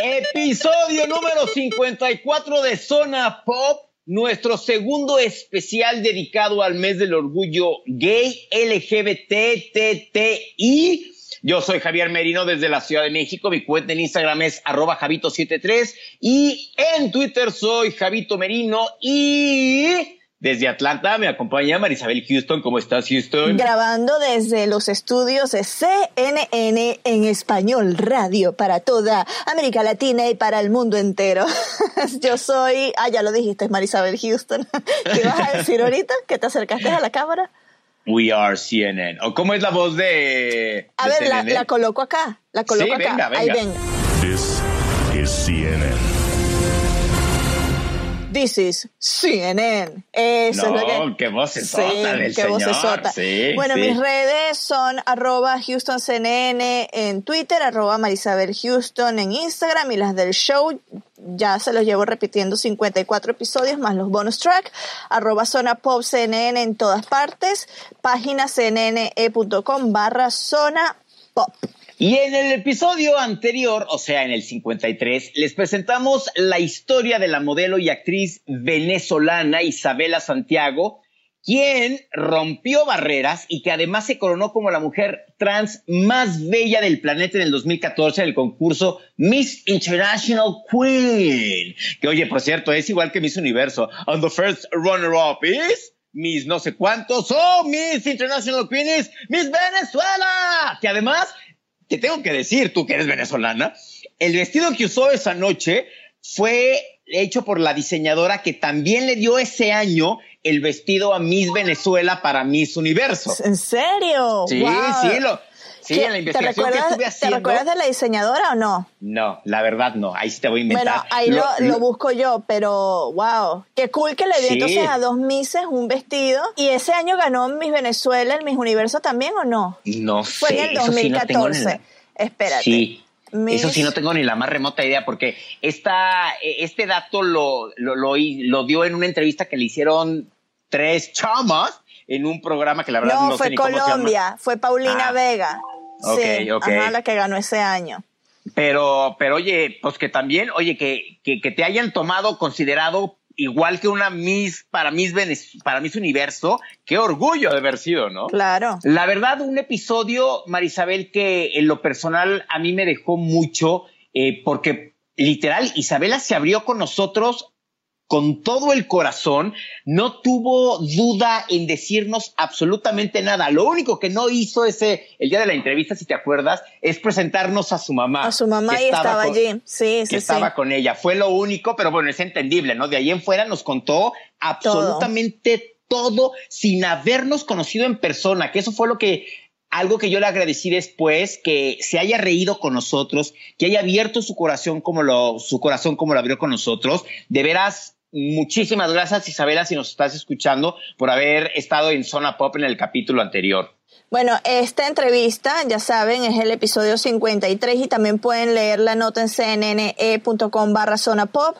Episodio número 54 de Zona Pop, nuestro segundo especial dedicado al mes del orgullo gay LGBTTI. Yo soy Javier Merino desde la Ciudad de México. Mi cuenta en Instagram es arroba Javito73 y en Twitter soy Javito Merino y desde Atlanta me acompaña Marisabel Houston. ¿Cómo estás, Houston? Grabando desde los estudios de CNN en español radio para toda América Latina y para el mundo entero. Yo soy, ah, ya lo dijiste, Marisabel Houston. ¿Qué vas a decir ahorita? ¿Que te acercaste a la cámara? We are CNN. ¿O cómo es la voz de.? A ver, la, la, coloco acá. La coloco sí, acá. Venga, venga. Ahí venga. This is CNN. This is CNN. Eso no, es lo que... qué voz sí, del qué señor. vocesota. Sí, bueno, sí. mis redes son arroba HoustonCNN en Twitter, arroba Marisabel Houston en Instagram y las del show ya se los llevo repitiendo 54 episodios más los bonus track, arroba zona pop CNN en todas partes, página cnne.com barra zona pop. Y en el episodio anterior, o sea, en el 53, les presentamos la historia de la modelo y actriz venezolana Isabela Santiago, quien rompió barreras y que además se coronó como la mujer trans más bella del planeta en el 2014 en el concurso Miss International Queen. Que oye, por cierto, es igual que Miss Universo. And the first runner-up is... Miss no sé cuántos, oh, Miss International Queen is Miss Venezuela, que además te tengo que decir, tú que eres venezolana, el vestido que usó esa noche fue hecho por la diseñadora que también le dio ese año el vestido a Miss Venezuela para Miss Universo. ¿En serio? Sí, Wow. sí, lo, sí, ¿Qué- en la ¿Te investigación que ¿Te recuerdas de la diseñadora o no? No, la verdad no, ahí sí te voy a inventar. Bueno, ahí lo, lo busco yo, pero wow, qué cool que le dio Sí. entonces a dos Misses un vestido. ¿Y ese año ganó Miss Venezuela, el Miss Universo también o no? No Fue sé, en el eso sí no tengo ni 2014. la- Espérate. Sí. Miss- Eso sí no tengo ni la más remota idea porque esta, este dato lo, lo, lo, lo dio en una entrevista que le hicieron tres chamas en un programa que la verdad no, No, sé fue ni cómo se llama. Colombia, fue Paulina Ah. Vega. Ok, sí, ajá, la que ganó ese año. Pero, pero oye, pues que también, oye, que, que, que te hayan tomado considerado igual que una Miss para Miss, Venez- para Miss Universo, qué orgullo de haber sido, ¿no? Claro. La verdad, un episodio, Marisabel, que en lo personal a mí me dejó mucho, eh, porque literal, Isabela se abrió con nosotros con todo el corazón, no tuvo duda en decirnos absolutamente nada. Lo único que no hizo ese, el día de la entrevista, si te acuerdas, es presentarnos a su mamá. A su mamá y estaba con- allí. Sí, que sí, sí. estaba con ella. Fue lo único, pero bueno, es entendible, ¿no? De ahí en fuera nos contó absolutamente todo sin habernos conocido en persona, que eso fue lo que algo que yo le agradecí después, que se haya reído con nosotros, que haya abierto su corazón como lo, su corazón como lo abrió con nosotros. De veras, muchísimas gracias, Isabela, si nos estás escuchando, por haber estado en Zona Pop en el capítulo anterior. Bueno, esta entrevista, ya saben, es el episodio 53 y también pueden leer la nota en cnne.com barra zona pop.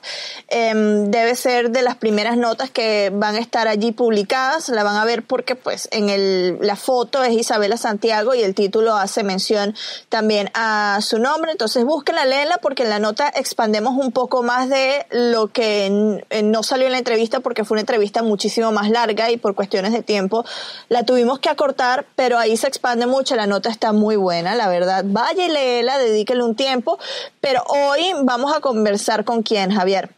Em, debe ser de las primeras notas que van a estar allí publicadas. La van a ver porque pues en el, la foto es Isabela Santiago y el título hace mención también a su nombre. Entonces búsquenla, léenla porque en la nota expandemos un poco más de lo que eh, no salió en la entrevista porque fue una entrevista muchísimo más larga y por cuestiones de tiempo la tuvimos que acortar, pero ahí se expande mucho, la nota está muy buena, la verdad. Vaya y léela, dedíquele un tiempo, pero hoy vamos a conversar con quién, Javier.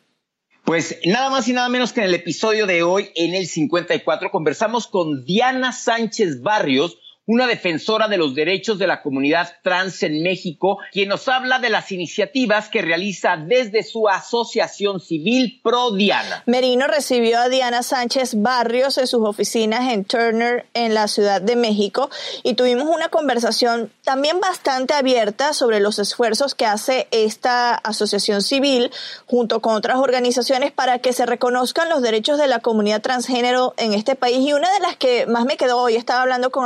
Pues nada más y nada menos que en el episodio de hoy, en el 54, conversamos con Diana Sánchez Barrios, una defensora de los derechos de la comunidad trans en México, quien nos habla de las iniciativas que realiza desde su asociación civil Pro Diana. Merino recibió a Diana Sánchez Barrios en sus oficinas en Turner, en la Ciudad de México, y tuvimos una conversación también bastante abierta sobre los esfuerzos que hace esta asociación civil junto con otras organizaciones para que se reconozcan los derechos de la comunidad transgénero en este país. Y una de las que más me quedó hoy, estaba hablando con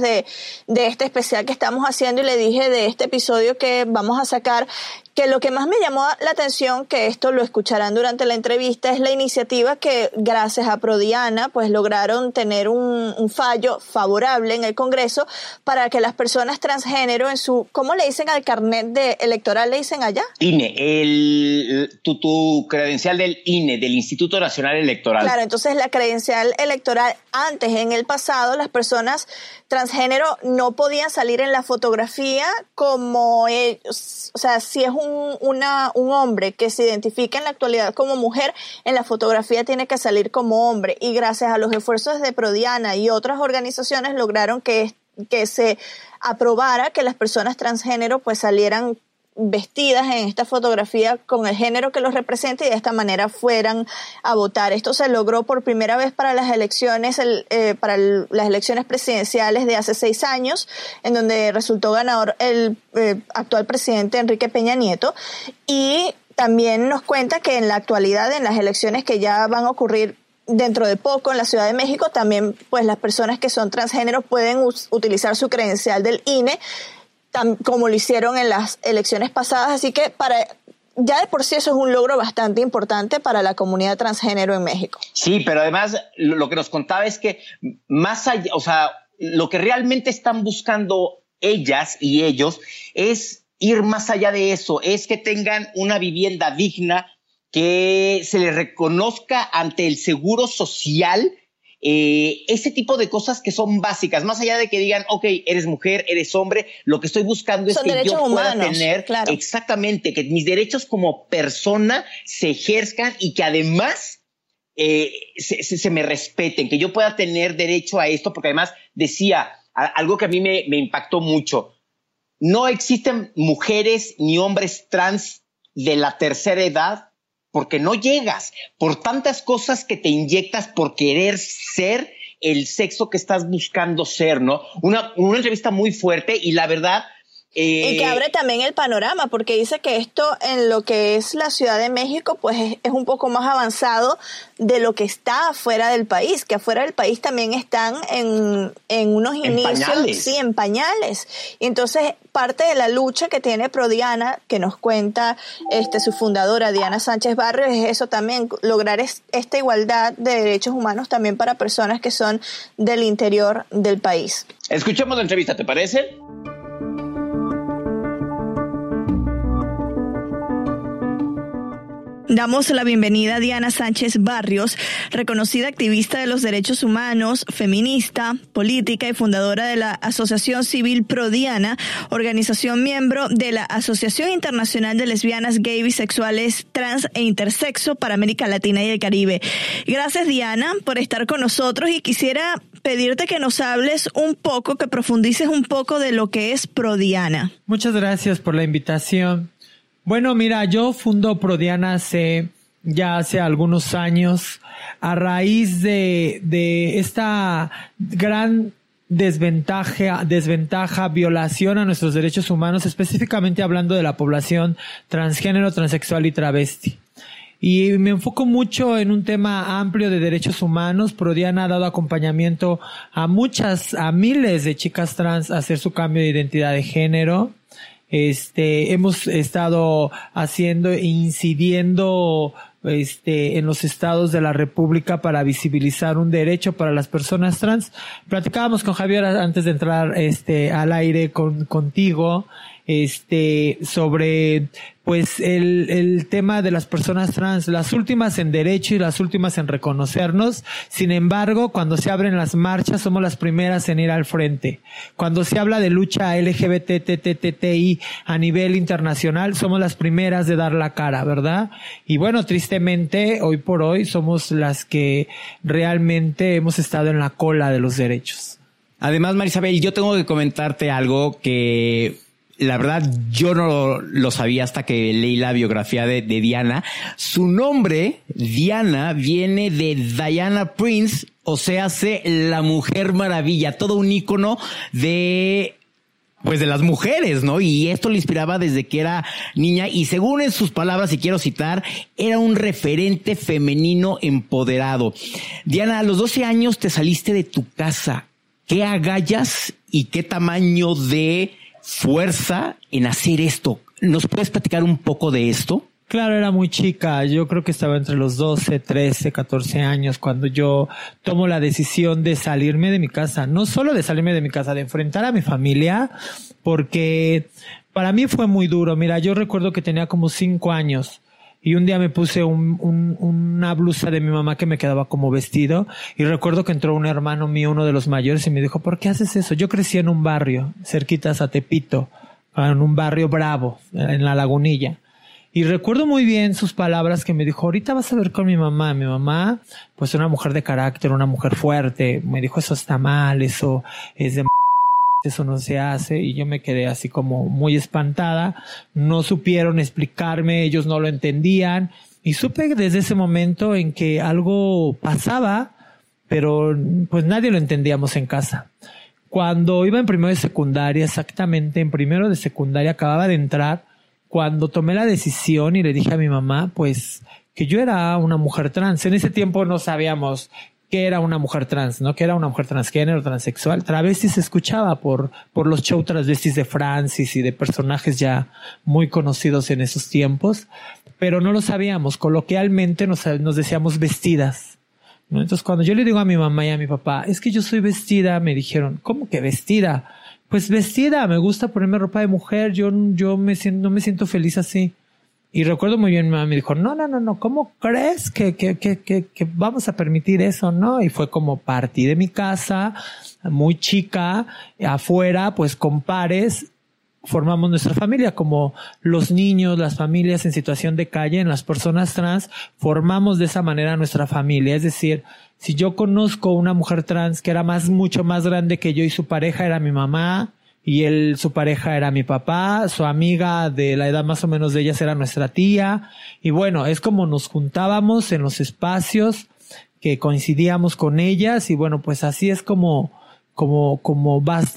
De, de este especial que estamos haciendo y le dije de este episodio que vamos a sacar, que lo que más me llamó la atención, que esto lo escucharán durante la entrevista, es la iniciativa que gracias a Prodiana pues lograron tener un, un fallo favorable en el Congreso para que las personas transgénero en su, ¿cómo le dicen al carnet de electoral? ¿Le dicen allá? INE, el, tu, tu credencial del INE, del Instituto Nacional Electoral. Claro, entonces la credencial electoral antes, en el pasado, las personas transgénero no podían salir en la fotografía como ellos, o sea, si es un, una, un hombre que se identifica en la actualidad como mujer, en la fotografía tiene que salir como hombre. Y gracias a los esfuerzos de Prodiana y otras organizaciones lograron que, que se aprobara que las personas transgénero pues salieran vestidas en esta fotografía con el género que los representa y de esta manera fueran a votar. Esto se logró por primera vez para las elecciones, eh, para las elecciones presidenciales de hace seis años, en donde resultó ganador el eh, actual presidente Enrique Peña Nieto. Y también nos cuenta que en la actualidad, en las elecciones que ya van a ocurrir dentro de poco en la Ciudad de México, también pues las personas que son transgéneros pueden utilizar su credencial del INE como lo hicieron en las elecciones pasadas. Así que para ya de por sí eso es un logro bastante importante para la comunidad transgénero en México. Sí, pero además lo que nos contaba es que más allá, o sea, lo que realmente están buscando ellas y ellos es ir más allá de eso, es que tengan una vivienda digna, que se les reconozca ante el seguro social eh, ese tipo de cosas que son básicas, más allá de que digan, ok, eres mujer, eres hombre, lo que estoy buscando es que yo pueda tener exactamente, que mis derechos como persona se ejerzcan y que además eh, se, me respeten, que yo pueda tener derecho a esto, porque además decía algo que a mí me, me impactó mucho, no existen mujeres ni hombres trans de la tercera edad porque no llegas, por tantas cosas que te inyectas por querer ser el sexo que estás buscando ser, ¿no? Una, una entrevista muy fuerte y la verdad... Eh, y que abre también el panorama, porque dice que esto en lo que es la Ciudad de México, pues es, un poco más avanzado de lo que está afuera del país, que afuera del país también están en, en unos inicios, sí, en pañales. Y entonces parte de la lucha que tiene Prodiana, que nos cuenta este, su fundadora Diana Sánchez Barrios, es eso también, lograr esta igualdad de derechos humanos también para personas que son del interior del país. Escuchemos la entrevista, ¿te parece? Damos la bienvenida a Diana Sánchez Barrios, reconocida activista de los derechos humanos, feminista, política y fundadora de la Asociación Civil Pro Diana, organización miembro de la Asociación Internacional de Lesbianas, Gay, Bisexuales, Trans e Intersexo para América Latina y el Caribe. Gracias Diana por estar con nosotros y quisiera pedirte que nos hables un poco, que profundices un poco de lo que es Pro Diana. Muchas gracias por la invitación. Bueno, mira, yo fundo Prodiana hace ya hace algunos años a raíz de, de esta gran desventaja, desventaja, violación a nuestros derechos humanos, específicamente hablando de la población transgénero, transexual y travesti. Y me enfoco mucho en un tema amplio de derechos humanos. Prodiana ha dado acompañamiento a muchas, a miles de chicas trans a hacer su cambio de identidad de género. Este, hemos estado haciendo e incidiendo este, en los estados de la República para visibilizar un derecho para las personas trans. Platicábamos con Javier antes de entrar este, al aire con, contigo este, sobre pues el, el tema de las personas trans, las últimas en derecho y las últimas en reconocernos. Sin embargo, cuando se abren las marchas, somos las primeras en ir al frente. Cuando se habla de lucha LGBTTTTI a nivel internacional, somos las primeras de dar la cara, ¿verdad? Y bueno, tristemente, hoy por hoy somos las que realmente hemos estado en la cola de los derechos. Además, Marisabel, yo tengo que comentarte algo que la verdad yo no lo sabía hasta que leí la biografía de, Diana. Su nombre, Diana, viene de Diana Prince, o sea, hace la Mujer Maravilla, todo un icono de pues de las mujeres, ¿no? Y esto le inspiraba desde que era niña y según en sus palabras, y quiero citar, era un referente femenino empoderado. Diana, a los 12 años te saliste de tu casa. ¿Qué agallas y qué tamaño de fuerza en hacer esto? ¿Nos puedes platicar un poco de esto? Claro, era muy chica. Yo creo que estaba entre los 12, 13, 14 años cuando yo tomo la decisión de salirme de mi casa. No solo de salirme de mi casa, de enfrentar a mi familia, porque para mí fue muy duro. Mira, yo recuerdo que tenía como 5 años y un día me puse una blusa de mi mamá que me quedaba como vestido y recuerdo que entró un hermano mío, uno de los mayores, y me dijo, ¿por qué haces eso? Yo crecí en un barrio, cerquitas a Tepito, en un barrio bravo, en la lagunilla. Y recuerdo muy bien sus palabras que me dijo, ahorita vas a ver con mi mamá. Mi mamá, pues una mujer de carácter, una mujer fuerte. Me dijo, eso está mal, eso es de eso no se hace y yo me quedé así como muy espantada. No supieron explicarme, ellos no lo entendían y supe desde ese momento en que algo pasaba, pero pues nadie lo entendíamos en casa. Cuando iba en primero de secundaria, exactamente en primero de secundaria acababa de entrar, cuando tomé la decisión y le dije a mi mamá, pues que yo era una mujer trans. En ese tiempo no sabíamos qué era una mujer trans, ¿no? Que era una mujer transgénero, transexual. Travesti se escuchaba por, por los show transvestis de Francis y de personajes ya muy conocidos en esos tiempos, pero no lo sabíamos. Coloquialmente nos, nos decíamos vestidas. ¿no? Entonces cuando yo le digo a mi mamá y a mi papá, es que yo soy vestida, me dijeron, ¿cómo que vestida? pues vestida, me gusta ponerme ropa de mujer, yo, yo me no me siento feliz así. Y recuerdo muy bien, mi mamá me dijo, no, no, no, no, ¿cómo crees que, que, que, que, vamos a permitir eso? No, y fue como partí de mi casa, muy chica, afuera, pues con pares, formamos nuestra familia, como los niños, las familias en situación de calle, en las personas trans, formamos de esa manera nuestra familia. Es decir, si yo conozco una mujer trans que era más, mucho más grande que yo y su pareja era mi mamá, y él, su pareja era mi papá, su amiga de la edad más o menos de ellas era nuestra tía, y bueno, es como nos juntábamos en los espacios que coincidíamos con ellas, y bueno, pues así es como, como, como vas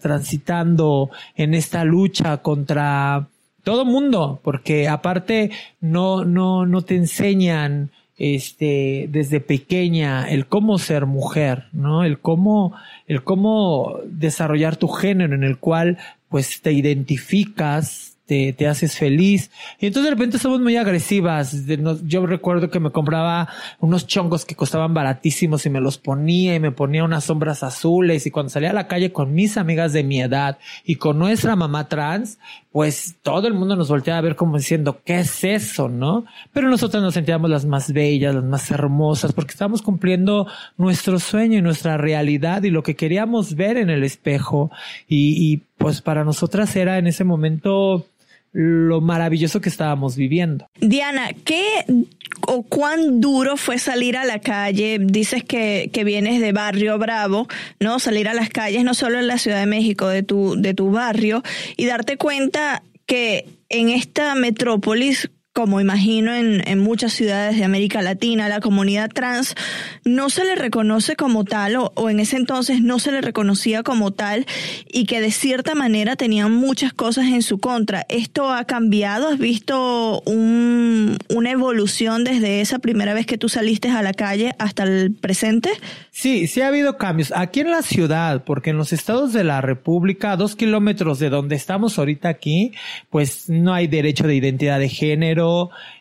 transitando en esta lucha contra todo mundo, porque aparte no, no, no te enseñan este, desde pequeña el cómo ser mujer, ¿no? El cómo, el cómo desarrollar tu género en el cual pues te identificas, te, te haces feliz. Y entonces de repente somos muy agresivas. Yo recuerdo que me compraba unos chongos que costaban baratísimos y me los ponía y me ponía unas sombras azules y cuando salía a la calle con mis amigas de mi edad y con nuestra mamá trans, pues todo el mundo nos volteaba a ver como diciendo, ¿qué es eso? ¿No? Pero nosotras nos sentíamos las más bellas, las más hermosas, porque estábamos cumpliendo nuestro sueño y nuestra realidad y lo que queríamos ver en el espejo. Y, y pues para nosotras era en ese momento lo maravilloso que estábamos viviendo. Diana, ¿qué o cuán duro fue salir a la calle? Dices que, que, vienes de Barrio Bravo, ¿no? Salir a las calles, no solo en la Ciudad de México, de tu, de tu barrio, y darte cuenta que en esta metrópolis como imagino en, en, muchas ciudades de América Latina, la comunidad trans no se le reconoce como tal o, en ese entonces no se le reconocía como tal y que de cierta manera tenían muchas cosas en su contra. ¿Esto ha cambiado? ¿Has visto un, una evolución desde esa primera vez que tú saliste a la calle hasta el presente? Sí, sí ha habido cambios. Aquí en la ciudad, porque en los estados de la República, a dos kilómetros de donde estamos ahorita aquí, pues no hay derecho de identidad de género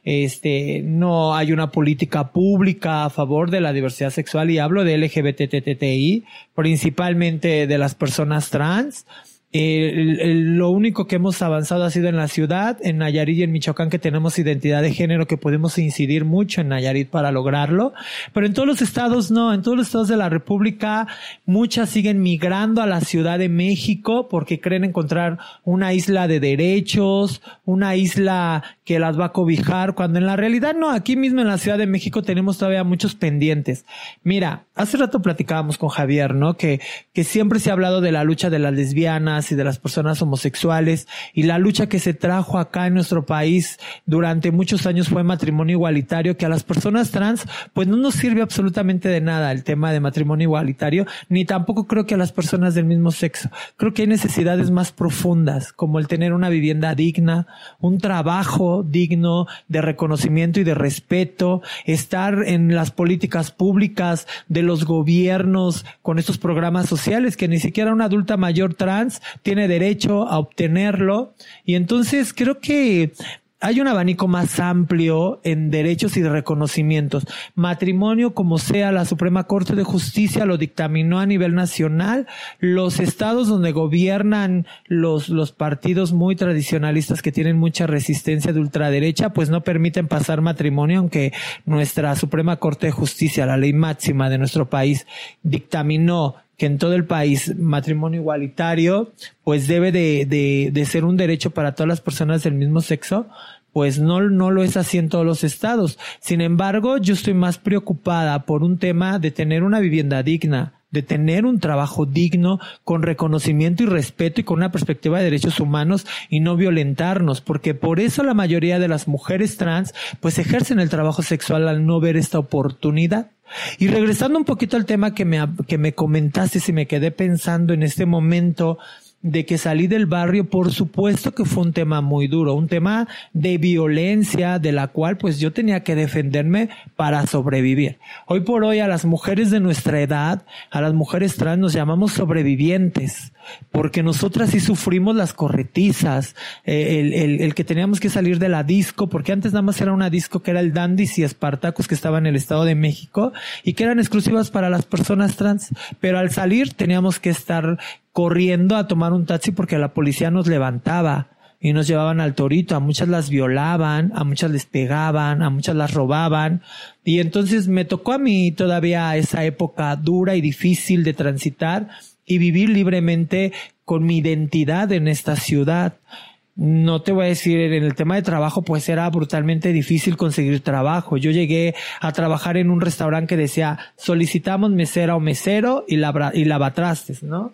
este, no hay una política pública a favor de la diversidad sexual y hablo de LGBTTTI, principalmente de las personas trans. lo único que hemos avanzado ha sido en la ciudad, en Nayarit y en Michoacán, que tenemos identidad de género, que podemos incidir mucho en Nayarit para lograrlo. Pero en todos los estados no, en todos los estados de la República, muchas siguen migrando a la Ciudad de México porque creen encontrar una isla de derechos, una isla que las va a cobijar, cuando en la realidad no, aquí mismo en la Ciudad de México tenemos todavía muchos pendientes. Mira, hace rato platicábamos con Javier, ¿no? Que, que siempre se ha hablado de la lucha de las lesbianas y de las personas homosexuales y la lucha que se trajo acá en nuestro país durante muchos años fue matrimonio igualitario, que a las personas trans pues no nos sirve absolutamente de nada el tema de matrimonio igualitario, ni tampoco creo que a las personas del mismo sexo. Creo que hay necesidades más profundas, como el tener una vivienda digna, un trabajo digno de reconocimiento y de respeto, estar en las políticas públicas de los gobiernos con estos programas sociales que ni siquiera una adulta mayor trans tiene derecho a obtenerlo. Y entonces creo que hay un abanico más amplio en derechos y reconocimientos. Matrimonio, como sea, la Suprema Corte de Justicia lo dictaminó a nivel nacional. Los estados donde gobiernan los, los partidos muy tradicionalistas que tienen mucha resistencia de ultraderecha, pues no permiten pasar matrimonio, aunque nuestra Suprema Corte de Justicia, la ley máxima de nuestro país, dictaminó que en todo el país matrimonio igualitario pues debe de, de, de, ser un derecho para todas las personas del mismo sexo, pues no, no lo es así en todos los estados. Sin embargo, yo estoy más preocupada por un tema de tener una vivienda digna, de tener un trabajo digno, con reconocimiento y respeto y con una perspectiva de derechos humanos y no violentarnos, porque por eso la mayoría de las mujeres trans pues ejercen el trabajo sexual al no ver esta oportunidad. Y regresando un poquito al tema que me, que me comentaste, si me quedé pensando en este momento de que salí del barrio, por supuesto que fue un tema muy duro, un tema de violencia de la cual pues yo tenía que defenderme para sobrevivir. Hoy por hoy a las mujeres de nuestra edad, a las mujeres trans nos llamamos sobrevivientes, porque nosotras sí sufrimos las corretizas, eh, el, el, que teníamos que salir de la disco, porque antes nada más era una disco que era el Dandis y Espartacus que estaba en el Estado de México y que eran exclusivas para las personas trans, pero al salir teníamos que estar corriendo a tomar un taxi porque la policía nos levantaba y nos llevaban al torito, a muchas las violaban, a muchas les pegaban, a muchas las robaban. Y entonces me tocó a mí todavía esa época dura y difícil de transitar y vivir libremente con mi identidad en esta ciudad. No te voy a decir, en el tema de trabajo, pues era brutalmente difícil conseguir trabajo. Yo llegué a trabajar en un restaurante que decía, solicitamos mesera o mesero y, lava, y lavatrastes, ¿no?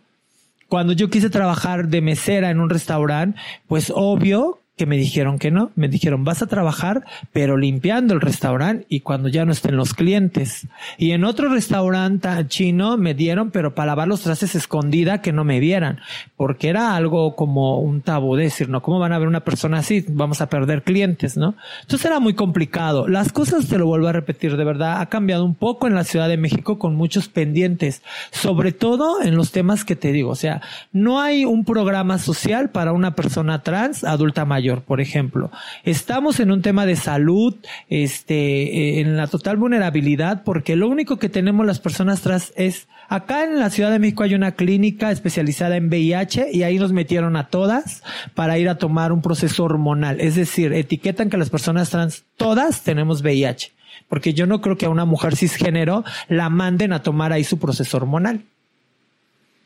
Cuando yo quise trabajar de mesera en un restaurante, pues obvio que me dijeron que no. Me dijeron, vas a trabajar, pero limpiando el restaurante y cuando ya no estén los clientes. Y en otro restaurante chino me dieron, pero para lavar los trastes escondida que no me vieran, porque era algo como un tabú decir, ¿no? ¿Cómo van a ver una persona así? Vamos a perder clientes, ¿no? Entonces era muy complicado. Las cosas, te lo vuelvo a repetir, de verdad, ha cambiado un poco en la Ciudad de México con muchos pendientes, sobre todo en los temas que te digo. O sea, no hay un programa social para una persona trans adulta mayor por ejemplo. Estamos en un tema de salud, este, eh, en la total vulnerabilidad, porque lo único que tenemos las personas trans es, acá en la Ciudad de México hay una clínica especializada en VIH y ahí nos metieron a todas para ir a tomar un proceso hormonal. Es decir, etiquetan que las personas trans todas tenemos VIH. Porque yo no creo que a una mujer cisgénero la manden a tomar ahí su proceso hormonal.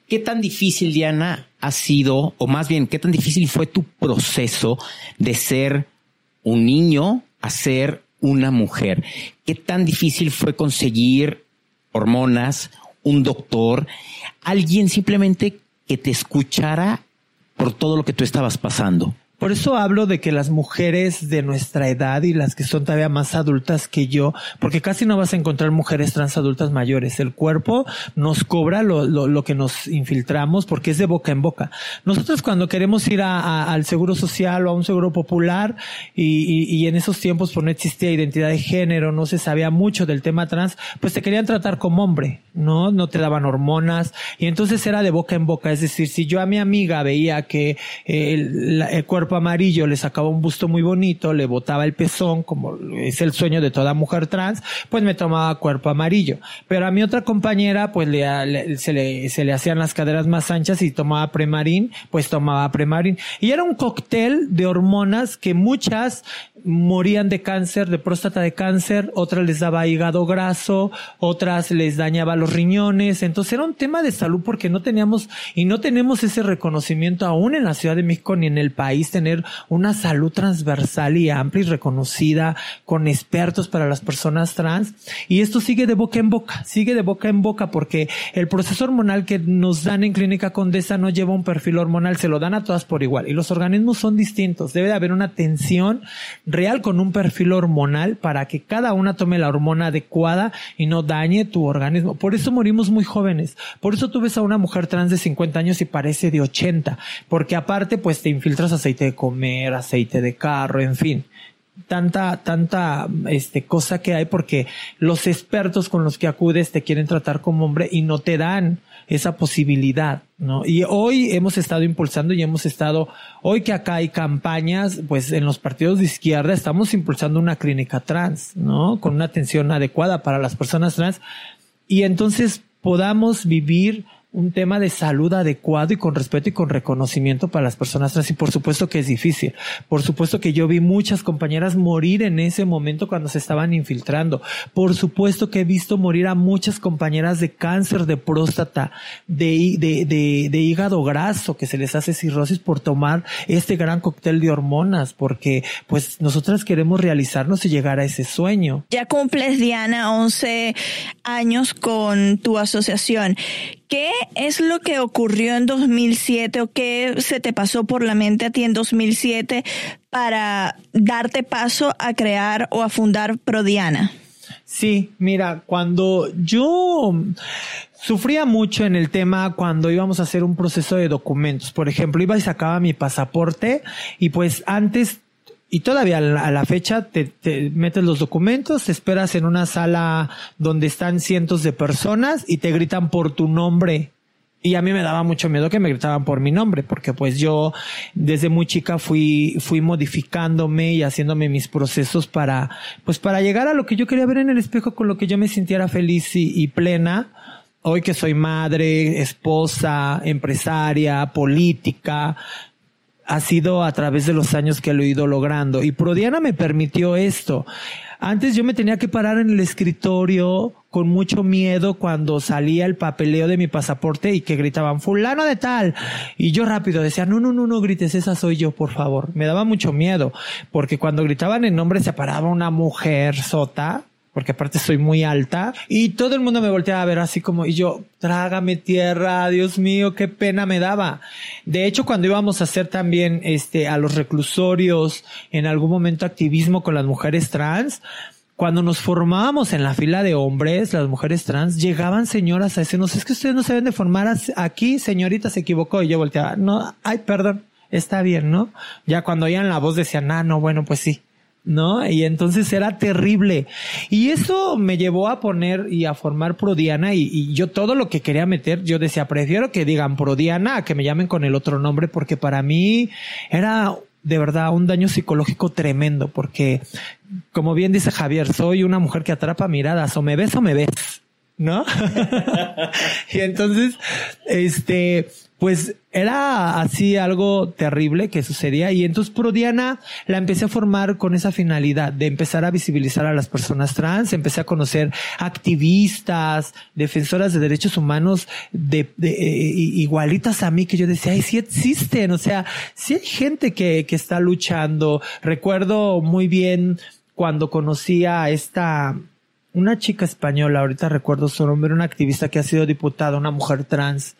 ¿Qué tan difícil, Diana, ha sido, o más bien, qué tan difícil fue tu proceso de ser un niño a ser una mujer? ¿Qué tan difícil fue conseguir hormonas, un doctor, alguien simplemente que te escuchara por todo lo que tú estabas pasando? Por eso hablo de que las mujeres de nuestra edad y las que son todavía más adultas que yo, porque casi no vas a encontrar mujeres trans adultas mayores. El cuerpo nos cobra lo, lo, lo que nos infiltramos porque es de boca en boca. Nosotros cuando queremos ir al seguro social o a un seguro popular y, y, en esos tiempos pues no existía identidad de género, no se sabía mucho del tema trans, pues te querían tratar como hombre, ¿no? No te daban hormonas y entonces era de boca en boca. Es decir, si yo a mi amiga veía que el, el cuerpo cuerpo amarillo, le sacaba un busto muy bonito, le botaba el pezón, como es el sueño de toda mujer trans, pues me tomaba cuerpo amarillo. Pero a mi otra compañera, pues le, se, le, se le hacían las caderas más anchas y tomaba premarín, pues tomaba premarín. Y era un cóctel de hormonas que muchas morían de cáncer, de próstata de cáncer, otras les daba hígado graso, otras les dañaba los riñones. Entonces era un tema de salud porque no teníamos y no tenemos ese reconocimiento aún en la Ciudad de México ni en el país, tener una salud transversal y amplia y reconocida con expertos para las personas trans. Y esto sigue de boca en boca, sigue de boca en boca porque el proceso hormonal que nos dan en Clínica Condesa no lleva un perfil hormonal, se lo dan a todas por igual. Y los organismos son distintos. Debe de haber una tensión real con un perfil hormonal para que cada una tome la hormona adecuada y no dañe tu organismo. Por eso morimos muy jóvenes. Por eso tú ves a una mujer trans de 50 años y parece de 80. Porque aparte, pues te infiltras aceite de comer, aceite de carro, en fin tanta, tanta, este, cosa que hay porque los expertos con los que acudes te quieren tratar como hombre y no te dan esa posibilidad, ¿no? Y hoy hemos estado impulsando y hemos estado, hoy que acá hay campañas, pues en los partidos de izquierda estamos impulsando una clínica trans, ¿no? Con una atención adecuada para las personas trans y entonces podamos vivir un tema de salud adecuado y con respeto y con reconocimiento para las personas trans. Y por supuesto que es difícil. Por supuesto que yo vi muchas compañeras morir en ese momento cuando se estaban infiltrando. Por supuesto que he visto morir a muchas compañeras de cáncer de próstata, de, de, de, hígado graso, que se les hace cirrosis por tomar este gran cóctel de hormonas, porque pues nosotras queremos realizarnos y llegar a ese sueño. Ya cumples, Diana, 11 años con tu asociación. ¿Qué es lo que ocurrió en 2007 o qué se te pasó por la mente a ti en 2007 para darte paso a crear o a fundar Prodiana? Sí, mira, cuando yo sufría mucho en el tema cuando íbamos a hacer un proceso de documentos. Por ejemplo, iba y sacaba mi pasaporte y pues antes y todavía a la fecha te, te, metes los documentos, te esperas en una sala donde están cientos de personas y te gritan por tu nombre. Y a mí me daba mucho miedo que me gritaban por mi nombre, porque pues yo desde muy chica fui, fui modificándome y haciéndome mis procesos para, pues para llegar a lo que yo quería ver en el espejo, con lo que yo me sintiera feliz y, y plena. Hoy que soy madre, esposa, empresaria, política, ha sido a través de los años que lo he ido logrando. Y Prodiana me permitió esto. Antes yo me tenía que parar en el escritorio con mucho miedo cuando salía el papeleo de mi pasaporte y que gritaban fulano de tal. Y yo rápido decía, no, no, no, no grites, esa soy yo, por favor. Me daba mucho miedo porque cuando gritaban el nombre se paraba una mujer sota porque aparte soy muy alta y todo el mundo me volteaba a ver así como y yo, trágame tierra, Dios mío, qué pena me daba. De hecho, cuando íbamos a hacer también este a los reclusorios en algún momento activismo con las mujeres trans, cuando nos formábamos en la fila de hombres, las mujeres trans, llegaban señoras a decirnos, es que ustedes no se deben de formar aquí, señorita se equivocó. Y yo volteaba, no, ay, perdón, está bien, ¿no? Ya cuando oían la voz decían, ah, no, bueno, pues sí. ¿no? Y entonces era terrible. Y eso me llevó a poner y a formar Prodiana y, yo todo lo que quería meter, yo decía, prefiero que digan Prodiana a que me llamen con el otro nombre porque para mí era de verdad un daño psicológico tremendo porque, como bien dice Javier, soy una mujer que atrapa miradas, o me ves o me ves, ¿no? y entonces, este, pues era así algo terrible que sucedía y entonces Prodiana la empecé a formar con esa finalidad de empezar a visibilizar a las personas trans, empecé a conocer activistas, defensoras de derechos humanos de, de eh, igualitas a mí que yo decía, ay, sí existen, o sea, sí hay gente que, que está luchando. Recuerdo muy bien cuando conocí a esta una chica española, ahorita recuerdo su nombre, una activista que ha sido diputada, una mujer trans,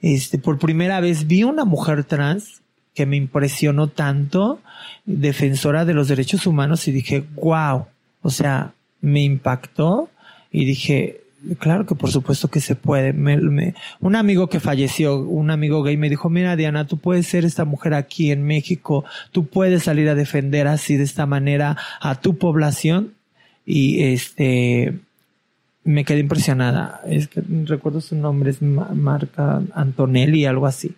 este, por primera vez vi una mujer trans que me impresionó tanto, defensora de los derechos humanos, y dije, wow, o sea, me impactó y dije, claro que por supuesto que se puede. Me, un amigo que falleció, un amigo gay, me dijo, mira Diana, tú puedes ser esta mujer aquí en México, tú puedes salir a defender así de esta manera a tu población. Y este, me quedé impresionada. Es que recuerdo su nombre, es Marca Antonelli, algo así.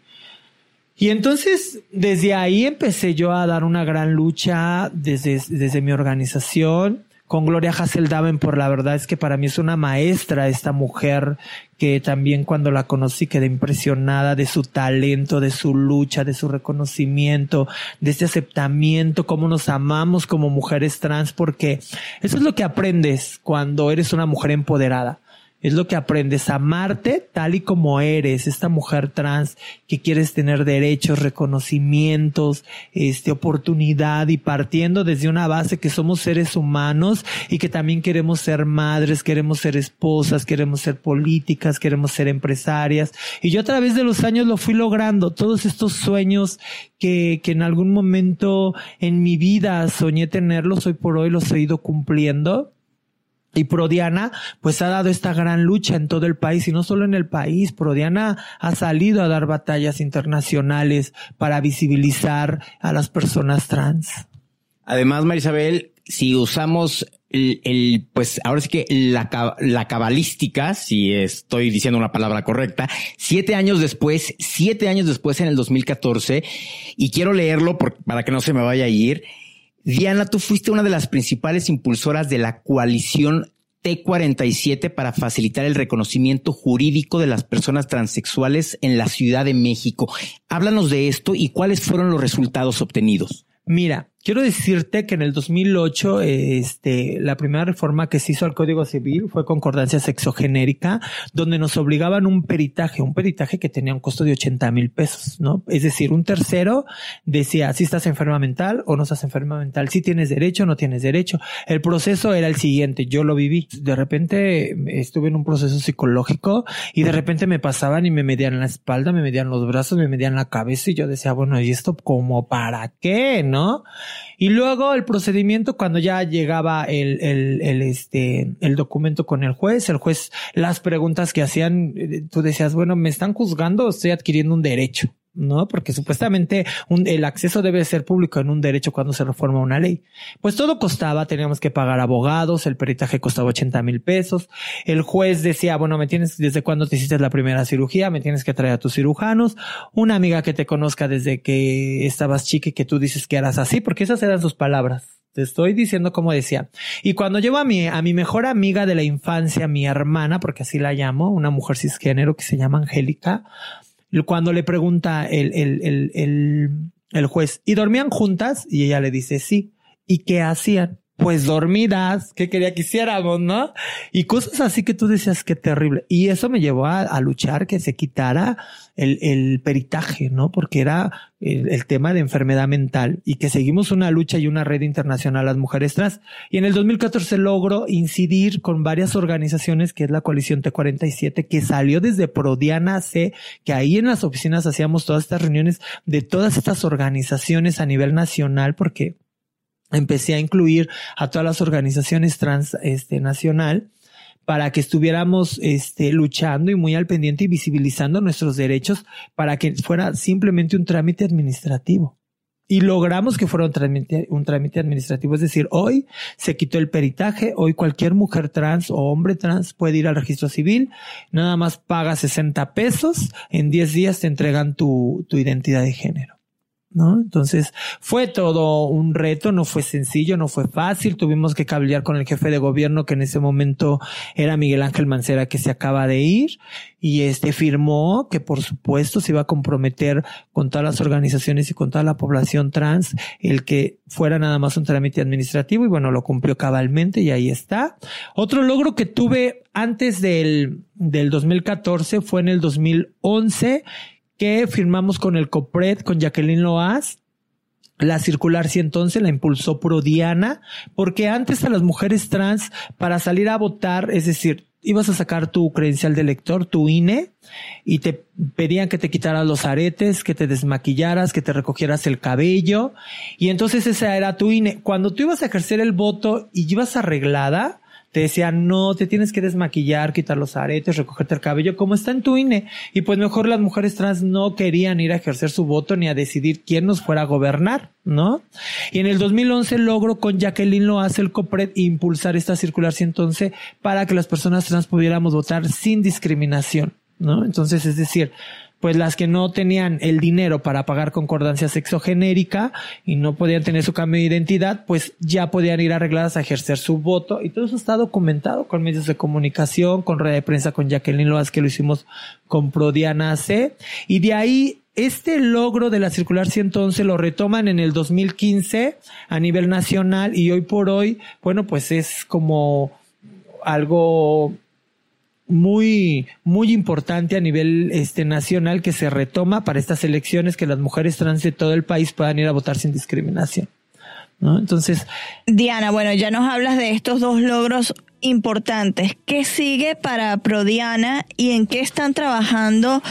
Y entonces, desde ahí empecé yo a dar una gran lucha desde, desde mi organización con Gloria Hasseldamen, por la verdad es que para mí es una maestra esta mujer que también cuando la conocí quedé impresionada de su talento, de su lucha, de su reconocimiento, de este aceptamiento, cómo nos amamos como mujeres trans, porque eso es lo que aprendes cuando eres una mujer empoderada es lo que aprendes amarte tal y como eres, esta mujer trans que quieres tener derechos, reconocimientos, este, oportunidad y partiendo desde una base que somos seres humanos y que también queremos ser madres, queremos ser esposas, queremos ser políticas, queremos ser empresarias. Y yo a través de los años lo fui logrando, todos estos sueños que, que en algún momento en mi vida soñé tenerlos, hoy por hoy los he ido cumpliendo y Prodiana, pues ha dado esta gran lucha en todo el país y no solo en el país. Prodiana ha salido a dar batallas internacionales para visibilizar a las personas trans. Además, Marisabel, si usamos el, pues ahora sí que la, la cabalística, si estoy diciendo una palabra correcta, siete años después, siete años después en el 2014, y quiero leerlo para que no se me vaya a ir, Diana, tú fuiste una de las principales impulsoras de la coalición T47 para facilitar el reconocimiento jurídico de las personas transexuales en la Ciudad de México. Háblanos de esto y cuáles fueron los resultados obtenidos. Mira, quiero decirte que en el 2008, este, la primera reforma que se hizo al Código Civil fue concordancia sexogenérica, donde nos obligaban un peritaje, un peritaje que tenía un costo de 80 mil pesos, ¿no? Es decir, un tercero decía si estás enferma mental o no estás enferma mental, si tienes derecho o no tienes derecho. El proceso era el siguiente, yo lo viví. De repente estuve en un proceso psicológico y de repente me pasaban y me medían la espalda, me medían los brazos, me medían la cabeza y yo decía, bueno, ¿y esto como para qué? ¿No? Y luego el procedimiento cuando ya llegaba el, el, el, este, el documento con el juez, el juez, las preguntas que hacían, eh, tú decías, bueno, me están juzgando estoy adquiriendo un derecho. ¿No? Porque supuestamente un, el acceso debe ser público en un derecho cuando se reforma una ley. Pues todo costaba, teníamos que pagar abogados, el peritaje costaba 80 mil pesos, el juez decía, bueno, me tienes, ¿desde cuándo te hiciste la primera cirugía? Me tienes que traer a tus cirujanos, una amiga que te conozca desde que estabas chica y que tú dices que eras así, porque esas eran sus palabras. Te estoy diciendo como decía. Y cuando llevo a mi, a mi mejor amiga de la infancia, mi hermana, porque así la llamo, una mujer cisgénero que se llama Angélica, cuando le pregunta el, el, el, el, juez, ¿y dormían juntas? Y ella le dice, sí. ¿Y qué hacían? Pues dormidas, que quería que hiciéramos, ¿no? Y cosas así que tú decías que terrible. Y eso me llevó a, luchar que se quitara el, el peritaje, ¿no? Porque era el, tema de enfermedad mental y que seguimos una lucha y una red internacional las mujeres trans. Y en el 2014 logro incidir con varias organizaciones, que es la coalición T47, que salió desde Prodiana C, que ahí en las oficinas hacíamos todas estas reuniones de todas estas organizaciones a nivel nacional, porque empecé a incluir a todas las organizaciones trans este, nacional para que estuviéramos este, luchando y muy al pendiente y visibilizando nuestros derechos para que fuera simplemente un trámite administrativo. Y logramos que fuera un trámite, administrativo. Es decir, hoy se quitó el peritaje, hoy cualquier mujer trans o hombre trans puede ir al registro civil, nada más paga 60 pesos, en 10 días te entregan tu, tu identidad de género. ¿No? Entonces fue todo un reto, no fue sencillo, no fue fácil, tuvimos que cablear con el jefe de gobierno que en ese momento era Miguel Ángel Mancera que se acaba de ir y este firmó que por supuesto se iba a comprometer con todas las organizaciones y con toda la población trans el que fuera nada más un trámite administrativo y bueno, lo cumplió cabalmente y ahí está. Otro logro que tuve antes del, del 2014 fue en el 2011 que firmamos con el COPRED, con Jacqueline Loaz. La circular sí entonces la impulsó Prodiana, porque antes a las mujeres trans para salir a votar, es decir, ibas a sacar tu credencial de lector, tu INE, y te pedían que te quitaras los aretes, que te desmaquillaras, que te recogieras el cabello, y entonces esa era tu INE. Cuando tú ibas a ejercer el voto y ibas arreglada, te decían, no, te tienes que desmaquillar, quitar los aretes, recogerte el cabello, como está en tu INE. Y pues mejor las mujeres trans no querían ir a ejercer su voto ni a decidir quién nos fuera a gobernar, ¿no? Y en el 2011 logro con Jacqueline lo hace el COPRED impulsar esta circular 111 para que las personas trans pudiéramos votar sin discriminación, ¿no? Entonces, es decir, pues las que no tenían el dinero para pagar concordancia sexogenérica y no podían tener su cambio de identidad, pues ya podían ir arregladas a ejercer su voto. Y todo eso está documentado con medios de comunicación, con red de prensa, con Jacqueline Loas, que lo hicimos con Prodiana C. Y de ahí este logro de la circular 111 lo retoman en el 2015 a nivel nacional y hoy por hoy, bueno, pues es como algo muy, muy importante a nivel este, nacional que se retoma para estas elecciones que las mujeres trans de todo el país puedan ir a votar sin discriminación. ¿no? Entonces. Diana, bueno, ya nos hablas de estos dos logros importantes. ¿Qué sigue para Prodiana y en qué están trabajando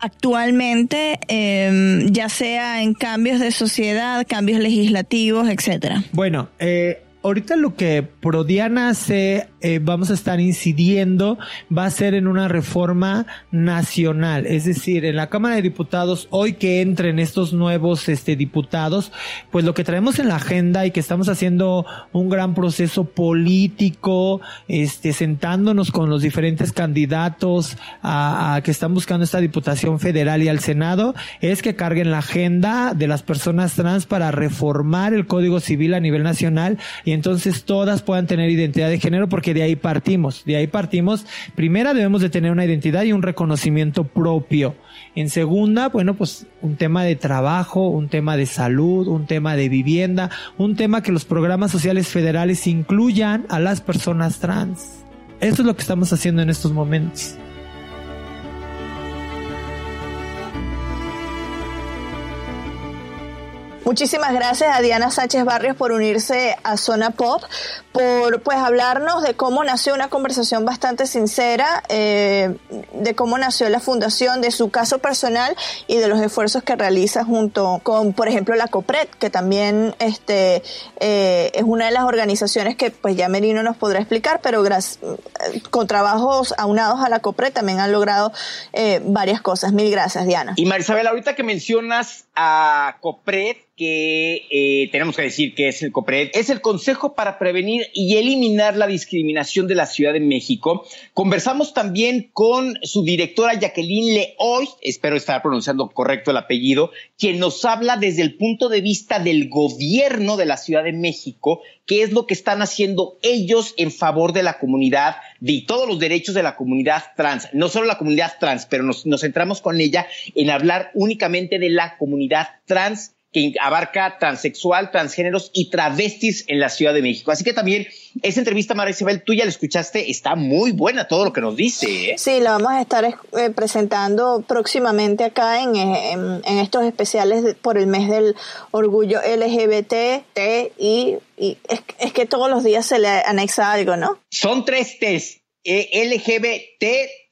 actualmente, eh, ya sea en cambios de sociedad, cambios legislativos, etcétera? Bueno, eh, ahorita lo que Prodiana hace eh, vamos a estar incidiendo va a ser en una reforma nacional, es decir, en la Cámara de Diputados, hoy que entren estos nuevos este, diputados, pues lo que traemos en la agenda y que estamos haciendo un gran proceso político, este, sentándonos con los diferentes candidatos a, a que están buscando esta Diputación Federal y al Senado, es que carguen la agenda de las personas trans para reformar el Código Civil a nivel nacional y entonces todas puedan tener identidad de género porque de ahí partimos. De ahí partimos. Primera, debemos de tener una identidad y un reconocimiento propio. En segunda, bueno, pues un tema de trabajo, un tema de salud, un tema de vivienda, un tema que los programas sociales federales incluyan a las personas trans. Eso es lo que estamos haciendo en estos momentos. Muchísimas gracias a Diana Sánchez Barrios por unirse a Zona Pop, por pues hablarnos de cómo nació una conversación bastante sincera, eh, de cómo nació la fundación, de su caso personal y de los esfuerzos que realiza junto con, por ejemplo, la COPRED, que también este eh, es una de las organizaciones que pues ya Merino nos podrá explicar, pero con trabajos aunados a la COPRED también han logrado eh, varias cosas. Mil gracias, Diana. Y Marisabel, ahorita que mencionas a COPRED, que eh, tenemos que decir que es el COPRED, es el Consejo para Prevenir y Eliminar la Discriminación de la Ciudad de México. Conversamos también con su directora Jacqueline Leoy, espero estar pronunciando correcto el apellido, quien nos habla desde el punto de vista del gobierno de la Ciudad de México, qué es lo que están haciendo ellos en favor de la comunidad de todos los derechos de la comunidad trans, no solo la comunidad trans, pero nos, nos centramos con ella en hablar únicamente de la comunidad trans que abarca transexual, transgéneros y travestis en la Ciudad de México. Así que también esa entrevista, María Isabel, tú ya la escuchaste, está muy buena todo lo que nos dice. ¿eh? Sí, la vamos a estar eh, presentando próximamente acá en, estos especiales por el mes del orgullo LGBT, T, y, es, es que todos los días se le anexa algo, ¿no? Son tres T's LGBTTI,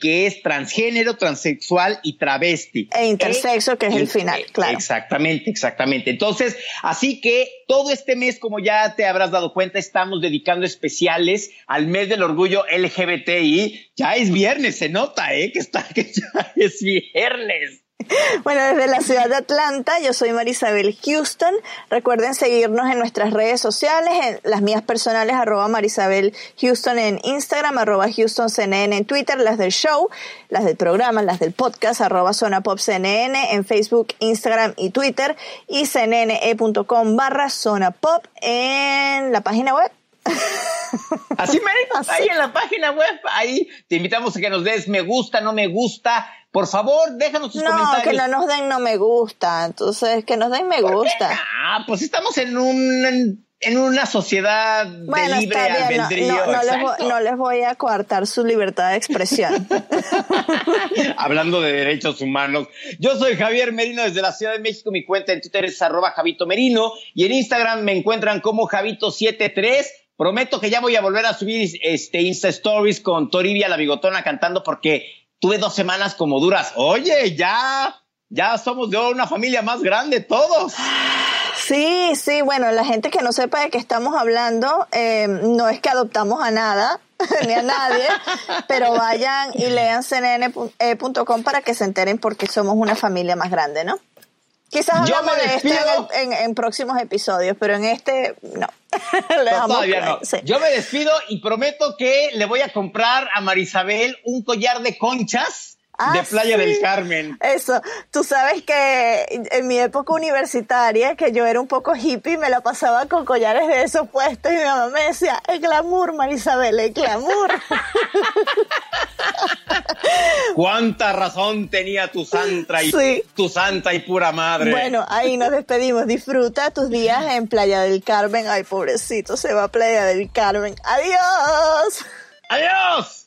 que es transgénero, transexual y travesti. E intersexo, que es el final, claro. Exactamente, exactamente. Entonces, así que todo este mes, como ya te habrás dado cuenta, estamos dedicando especiales al mes del orgullo LGBTI. Ya es viernes, se nota, ¿eh? Que, está, que ya es viernes. Bueno, desde la ciudad de Atlanta, yo soy Marisabel Houston. Recuerden seguirnos en nuestras redes sociales, en las mías personales, arroba Marisabel Houston en Instagram, arroba Houston CNN en Twitter, las del show, las del programa, las del podcast, arroba Zona Pop CNN en Facebook, Instagram y Twitter, y cnne.com barra Zona Pop en la página web. Así, Así, ahí en la página web, ahí te invitamos a que nos des me gusta, no me gusta, por favor, déjanos tus comentarios. No, que no nos den no me gusta. Entonces, que nos den me gusta. Ah, pues estamos en un en una sociedad de libre albedrío. No, les voy, a coartar su libertad de expresión. Hablando de derechos humanos, yo soy Javier Merino desde la Ciudad de México. Mi cuenta en Twitter es arroba Javito Merino y en Instagram me encuentran como Javito73. Prometo que ya voy a volver a subir este Insta Stories con Toribia la bigotona cantando porque tuve dos semanas como duras. Oye, ya, ya somos de una familia más grande todos. Sí, sí, bueno, la gente que no sepa de qué estamos hablando, eh, no es que adoptamos a nada, ni a nadie, pero vayan y lean cnn.com para que se enteren porque somos una familia más grande, ¿no? Quizás hablamos de esto en, próximos episodios, pero en este no. todavía no. Yo me despido y prometo que le voy a comprar a Marisabel un collar de conchas Ah, de Playa sí. del Carmen. Eso, tú sabes que en mi época universitaria, que yo era un poco hippie, me la pasaba con collares de esos puestos y mi mamá me decía, el glamour, Marisabel, el glamour. Cuánta razón tenía tu santa y Sí. tu santa y pura madre. bueno, ahí nos despedimos. Disfruta tus días en Playa del Carmen. Ay, pobrecito, se va a Playa del Carmen. Adiós. ¡Adiós!